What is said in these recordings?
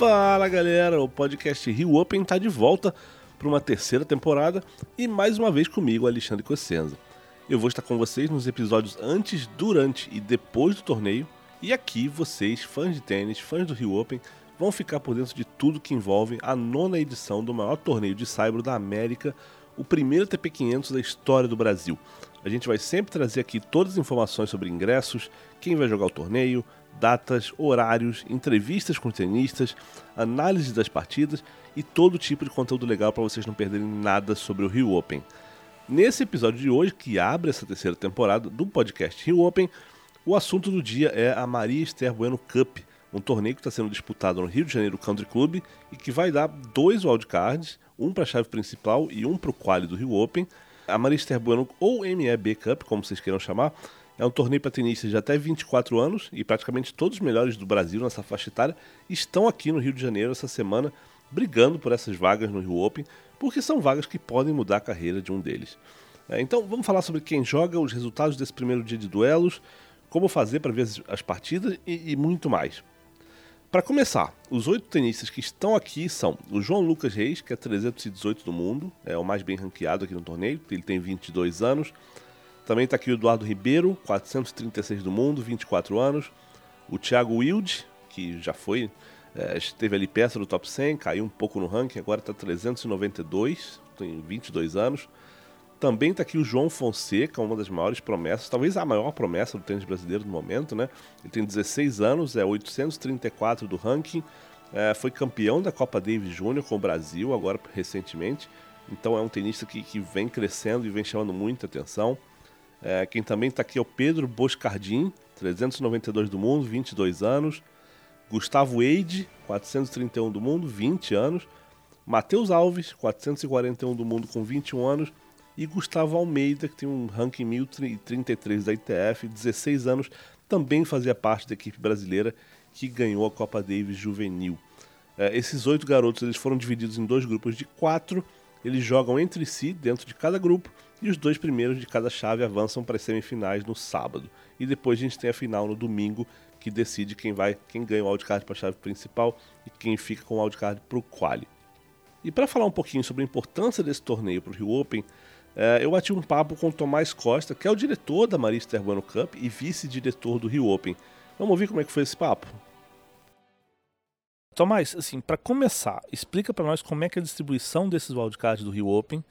Fala galera, o podcast Rio Open está de volta para uma terceira temporada e mais uma vez comigo, Alexandre Cossenza. Eu vou estar com vocês nos episódios antes, durante e depois do torneio e aqui vocês, fãs de tênis, fãs do Rio Open, vão ficar por dentro de tudo que envolve a nona edição do maior torneio de saibro da América, o primeiro TP500 da história do Brasil. A gente vai sempre trazer aqui todas as informações sobre ingressos, quem vai jogar o torneio, datas, horários, entrevistas com tenistas, análise das partidas e todo tipo de conteúdo legal para vocês não perderem nada sobre o Rio Open. Nesse episódio de hoje, que abre essa terceira temporada do podcast Rio Open, o assunto do dia é a Maria Esther Bueno Cup, um torneio que está sendo disputado no Rio de Janeiro Country Club e que vai dar dois wildcards, um para a chave principal e um para o quali do Rio Open. A Maria Esther Bueno, ou MEB Cup, como vocês queiram chamar, é um torneio para tenistas de até 24 anos e praticamente todos os melhores do Brasil nessa faixa etária estão aqui no Rio de Janeiro essa semana brigando por essas vagas no Rio Open, porque são vagas que podem mudar a carreira de um deles. É, então vamos falar sobre quem joga, os resultados desse primeiro dia de duelos, como fazer para ver as partidas e, e muito mais. Para começar, os oito tenistas que estão aqui são o João Lucas Reis, que é 318 do mundo, é o mais bem ranqueado aqui no torneio, ele tem 22 anos. Também está aqui o Eduardo Ribeiro, 436 do mundo, 24 anos. O Thiago Wilde, que já foi, é, esteve ali perto do top 100, caiu um pouco no ranking, agora está 392, tem 22 anos. Também está aqui o João Fonseca, uma das maiores promessas, talvez a maior promessa do tênis brasileiro no momento, né? Ele tem 16 anos, é 834 do ranking, é, foi campeão da Copa Davis Júnior com o Brasil, agora recentemente. Então é um tenista que, que vem crescendo e vem chamando muita atenção. É, quem também está aqui é o Pedro Boscardin, 392 do mundo, 22 anos. Gustavo Eide, 431 do mundo, 20 anos. Matheus Alves, 441 do mundo com 21 anos. E Gustavo Almeida, que tem um ranking 1033 da ITF, 16 anos, também fazia parte da equipe brasileira que ganhou a Copa Davis Juvenil. É, esses oito garotos eles foram divididos em dois grupos de quatro. Eles jogam entre si, dentro de cada grupo, e os dois primeiros de cada chave avançam para as semifinais no sábado. E depois a gente tem a final no domingo, que decide quem vai, quem ganha o wildcard para a chave principal e quem fica com o wildcard para o quali. E para falar um pouquinho sobre a importância desse torneio para o Rio Open, eu bati um papo com o Tomás Costa, que é o diretor da Marista Urbano Cup e vice-diretor do Rio Open. Vamos ouvir como é que foi esse papo? Tomás, assim, para começar, explica para nós como é que é a distribuição desses wildcards do Rio Open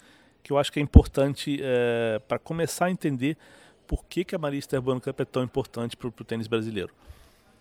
que eu acho que é importante é, para começar a entender por que, que a Marista Urbano Cup é tão importante para o tênis brasileiro.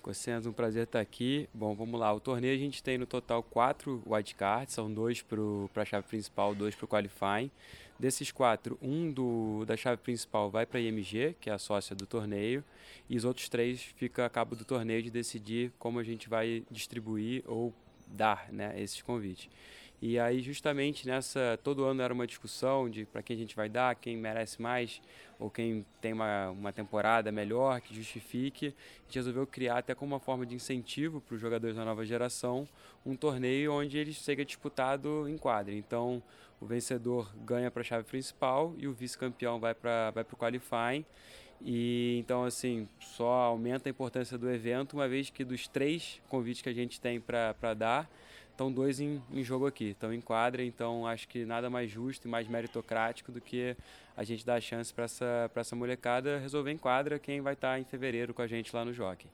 Cossenzo, um prazer estar aqui. Bom, vamos lá. O torneio a gente tem no total quatro wildcards, são dois para a chave principal, dois para o qualifying. Desses quatro, um do, da chave principal vai para a IMG, que é a sócia do torneio, e os outros três fica a cabo do torneio de decidir como a gente vai distribuir ou dar né, esses convites. E aí, justamente nessa, todo ano era uma discussão de para quem a gente vai dar, quem merece mais, ou quem tem uma, uma temporada melhor, que justifique. A gente resolveu criar, até como uma forma de incentivo para os jogadores da nova geração, um torneio onde ele seja disputado em quadra. Então, o vencedor ganha para a chave principal e o vice-campeão vai para vai o qualifying. E então, assim, só aumenta a importância do evento, uma vez que dos três convites que a gente tem para dar, estão dois em, em, jogo aqui, estão em quadra, então acho que nada mais justo e mais meritocrático do que a gente dar a chance para essa, essa molecada resolver em quadra quem vai estar tá em fevereiro com a gente lá no Jockey.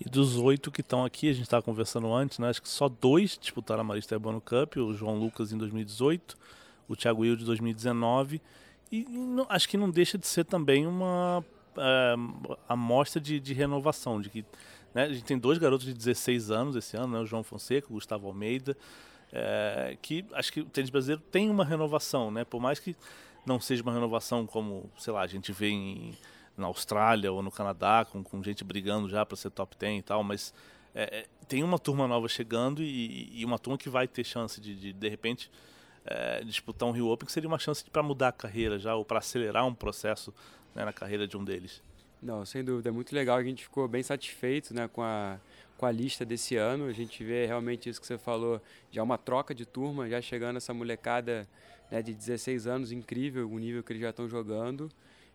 E dos oito que estão aqui, a gente estava conversando antes, né? Acho que só dois disputaram a Marista Urbano Cup, o João Lucas em 2018, o Thiago Wilde em 2019. E não, acho que não deixa de ser também uma é, amostra de, de renovação, de que né? A gente tem dois garotos de 16 anos esse ano, né? o João Fonseca, o Gustavo Almeida, é, que acho que o tênis brasileiro tem uma renovação, né? por mais que não seja uma renovação como, sei lá, a gente vê em, na Austrália ou no Canadá, com, com gente brigando já para ser top 10 e tal, mas é, tem uma turma nova chegando e, e, uma turma que vai ter chance de, de, de repente, é, disputar um Rio Open, que seria uma chance para mudar a carreira já, ou para acelerar um processo né, na carreira de um deles. Não, sem dúvida, é muito legal. A gente ficou bem satisfeito né, com, a, com a lista desse ano. A gente vê realmente isso que você falou, já uma troca de turma, já chegando essa molecada né, de 16 anos, incrível o nível que eles já estão jogando.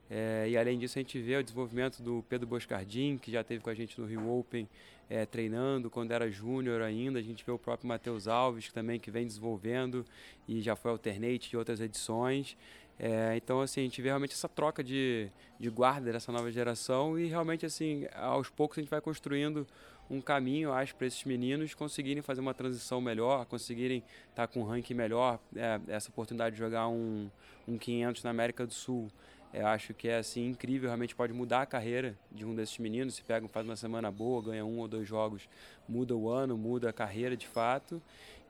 É, e além disso, a gente vê o desenvolvimento do Pedro Boscardin, que já esteve com a gente no Rio Open, é, treinando quando era júnior ainda. A gente vê o próprio Matheus Alves, que também que vem desenvolvendo e já foi alternate de outras edições. É, então, assim, a gente vê realmente essa troca de, de guarda dessa nova geração e realmente, assim, aos poucos a gente vai construindo um caminho, acho, para esses meninos conseguirem fazer uma transição melhor, conseguirem estar com um ranking melhor, é, essa oportunidade de jogar um, um 500 na América do Sul. Eu acho que é assim incrível, realmente pode mudar a carreira de um desses meninos. Se pega, faz uma semana boa, ganha um ou dois jogos, muda o ano, muda a carreira de fato.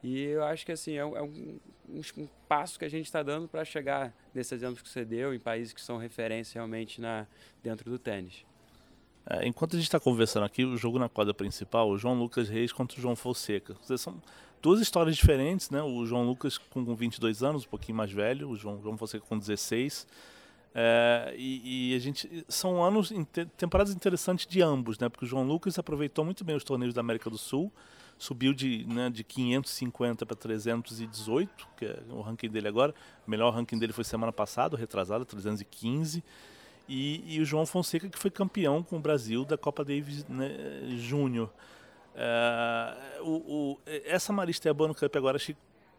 E eu acho que assim é um, é um, um passo que a gente está dando para chegar nesses exemplos que você deu em países que são referência realmente na dentro do tênis. É, enquanto a gente está conversando aqui, o jogo na quadra principal, o João Lucas Reis contra o João Fonseca. São duas histórias diferentes, né? O João Lucas com 22 anos, um pouquinho mais velho, o João, João Fonseca com 16. É, e, e, a gente são anos temporadas interessantes de ambos, né? Porque o João Lucas aproveitou muito bem os torneios da América do Sul, subiu de, né, de 550 para 318, que é o ranking dele agora. O melhor ranking dele foi semana passada, retrasado, 315. E, e o João Fonseca que foi campeão com o Brasil da Copa Davis né, Júnior. É, essa Marista Ebano Cup agora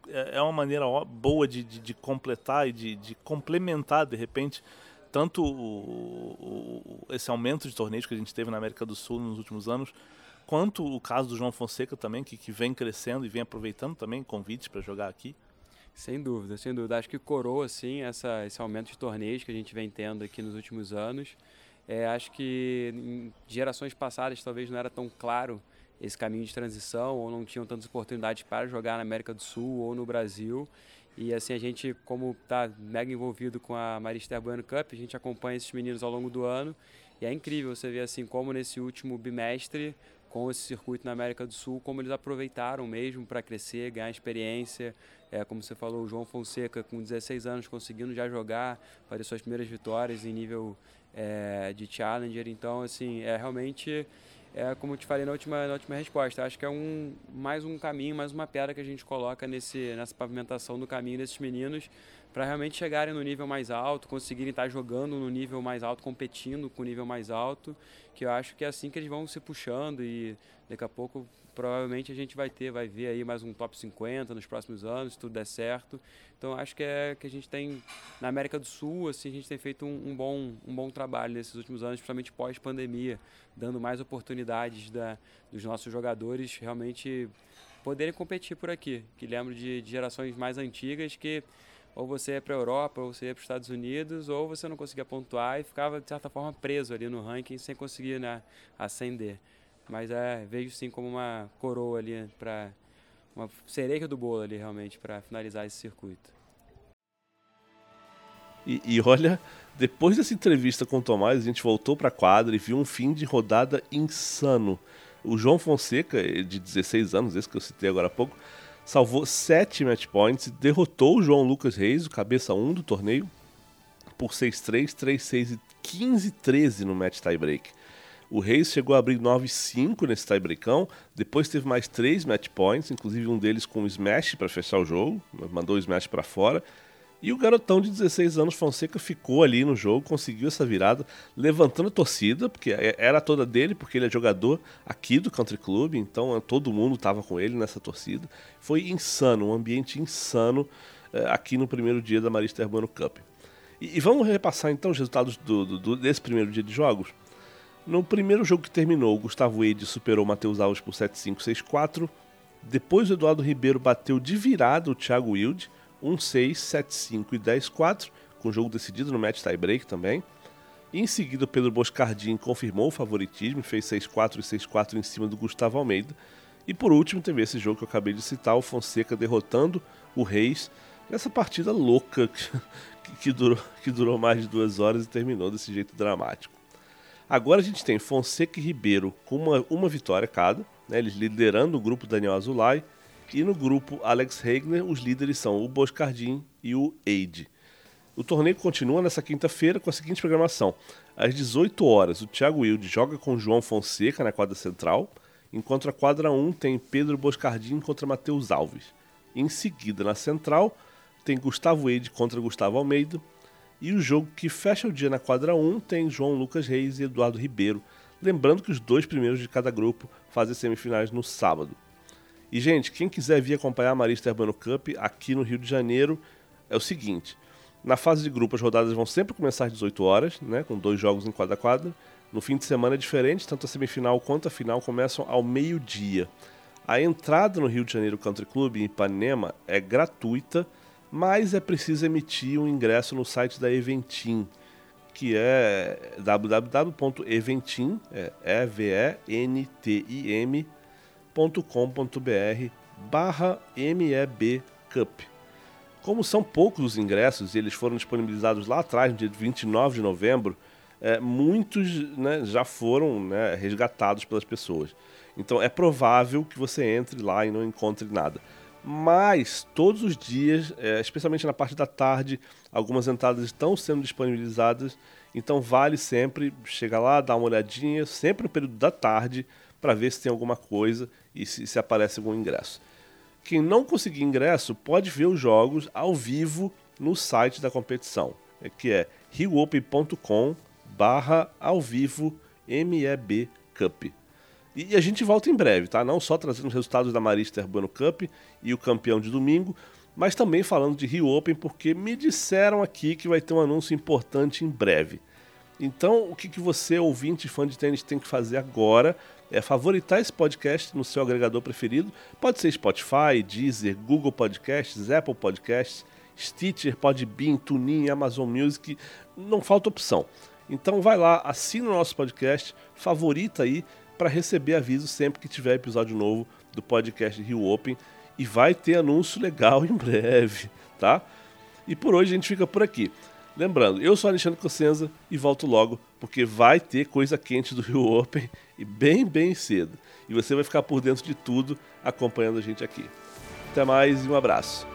é, é uma maneira boa de, de, de completar e de, de, complementar, de repente, tanto o, o, esse aumento de torneios que a gente teve na América do Sul nos últimos anos, quanto o caso do João Fonseca também, que, que vem crescendo e vem aproveitando também convites para jogar aqui. Sem dúvida, sem dúvida. Acho que coroa, assim, essa, esse aumento de torneios que a gente vem tendo aqui nos últimos anos. É, acho que em gerações passadas talvez não era tão claro esse caminho de transição ou não tinham tantas oportunidades para jogar na América do Sul ou no Brasil. E assim, a gente, como está mega envolvido com a Marista Bueno Cup, a gente acompanha esses meninos ao longo do ano. E é incrível você ver assim como nesse último bimestre, com esse circuito na América do Sul, como eles aproveitaram mesmo para crescer, ganhar experiência. É, como você falou, o João Fonseca, com 16 anos, conseguindo já jogar, fazer suas primeiras vitórias em nível é, de Challenger. Então, assim, é realmente é como eu te falei na última, na última resposta, acho que é um, mais um caminho, mais uma pedra que a gente coloca nesse, nessa pavimentação do caminho desses meninos para realmente chegarem no nível mais alto, conseguirem estar jogando no nível mais alto, competindo com o nível mais alto, que eu acho que é assim que eles vão se puxando e daqui a pouco provavelmente a gente vai ter, vai ver aí mais um top 50 nos próximos anos, se tudo der certo. Então acho que é que a gente tem na América do Sul, assim, a gente tem feito um, um bom, um bom trabalho nesses últimos anos, principalmente pós-pandemia, dando mais oportunidades da, dos nossos jogadores realmente poderem competir por aqui. Que lembro de, de gerações mais antigas que ou você ia para a Europa, ou você ia para os Estados Unidos, ou você não conseguia pontuar e ficava, de certa forma, preso ali no ranking sem conseguir né, ascender. Mas é, vejo sim como uma coroa ali para uma cereja do bolo ali realmente para finalizar esse circuito. E, e, olha, depois dessa entrevista com o Tomás, a gente voltou para a quadra e viu um fim de rodada insano. O João Fonseca, de 16 anos, esse que eu citei agora há pouco, salvou 7 match points derrotou o João Lucas Reis, o cabeça 1 do torneio, por 6-3, 3-6 e 15-13 no match tiebreak. O Reis chegou a abrir 9-5 nesse tiebreakão, depois teve mais 3 match points, inclusive um deles com um smash para fechar o jogo, mandou o smash para fora. E o garotão de 16 anos, Fonseca, ficou ali no jogo, conseguiu essa virada, levantando a torcida, porque é, era toda dele, porque ele é jogador aqui do Country Club, então todo mundo estava com ele nessa torcida. Foi insano, um ambiente insano é, aqui no primeiro dia da Marista Urbano Cup. E, e, vamos repassar então os resultados do, do, desse primeiro dia de jogos. No primeiro jogo que terminou, o Gustavo Eide superou o Matheus Alves por 7-5, 6-4. Depois o Eduardo Ribeiro bateu de virada o Thiago Wilde, 1-6, 7-5 e 10-4, com o jogo decidido no match tie-break também. Em seguida, Pedro Boscardin confirmou o favoritismo fez 6-4 e 6-4 em cima do Gustavo Almeida. E por último, teve esse jogo que eu acabei de citar, o Fonseca derrotando o Reis nessa partida louca que, que, durou, que durou mais de duas horas e terminou desse jeito dramático. Agora a gente tem Fonseca e Ribeiro com uma, uma vitória cada, né, eles liderando o grupo Daniel Azulay. E no grupo Alex Regner, os líderes são o Boscardin e o Eide. O torneio continua nessa quinta-feira com a seguinte programação. Às 18 horas, o Thiago Wilde joga com João Fonseca na quadra central, enquanto a quadra 1 tem Pedro Boscardin contra Matheus Alves. Em seguida, na central, tem Gustavo Eide contra Gustavo Almeida, E o jogo que fecha o dia na quadra 1 tem João Lucas Reis e Eduardo Ribeiro. Lembrando que os dois primeiros de cada grupo fazem semifinais no sábado. E, gente, quem quiser vir acompanhar a Marista Urbano Cup aqui no Rio de Janeiro, é o seguinte: na fase de grupo, as rodadas vão sempre começar às 18 horas, né, com dois jogos em quadra quadra. No fim de semana é diferente, tanto a semifinal quanto a final começam ao meio-dia. A entrada no Rio de Janeiro Country Club em Ipanema é gratuita, mas é preciso emitir um ingresso no site da Eventim, que é www.eventim, é e-v-e-n-t-i-m.com.br barra MEB Cup. Como são poucos os ingressos e eles foram disponibilizados lá atrás, no dia 29 de novembro, é, muitos né, já foram né, resgatados pelas pessoas. Então é provável que você entre lá e não encontre nada. Mas todos os dias, é, especialmente na parte da tarde, algumas entradas estão sendo disponibilizadas. Então vale sempre chegar lá, dar uma olhadinha, sempre no período da tarde, para ver se tem alguma coisa e se, se aparece algum ingresso. Quem não conseguir ingresso pode ver os jogos ao vivo no site da competição, é que é riopen.com barra ao vivo MEB Cup. E a gente volta em breve, tá? Não só trazendo os resultados da Marista Urbano Cup e o campeão de domingo, mas também falando de Rio Open, porque me disseram aqui que vai ter um anúncio importante em breve. Então, o que, que você, ouvinte fã de tênis, tem que fazer agora é favoritar esse podcast no seu agregador preferido. Pode ser Spotify, Deezer, Google Podcasts, Apple Podcasts, Stitcher, Podbean, TuneIn, Amazon Music, não falta opção. Então vai lá, assina o nosso podcast, favorita aí, para receber aviso sempre que tiver episódio novo do podcast Rio Open e vai ter anúncio legal em breve, tá? E por hoje a gente fica por aqui. Lembrando, eu sou Alexandre Cossenza e volto logo, porque vai ter coisa quente do Rio Open e bem, bem cedo. E você vai ficar por dentro de tudo acompanhando a gente aqui. Até mais e um abraço.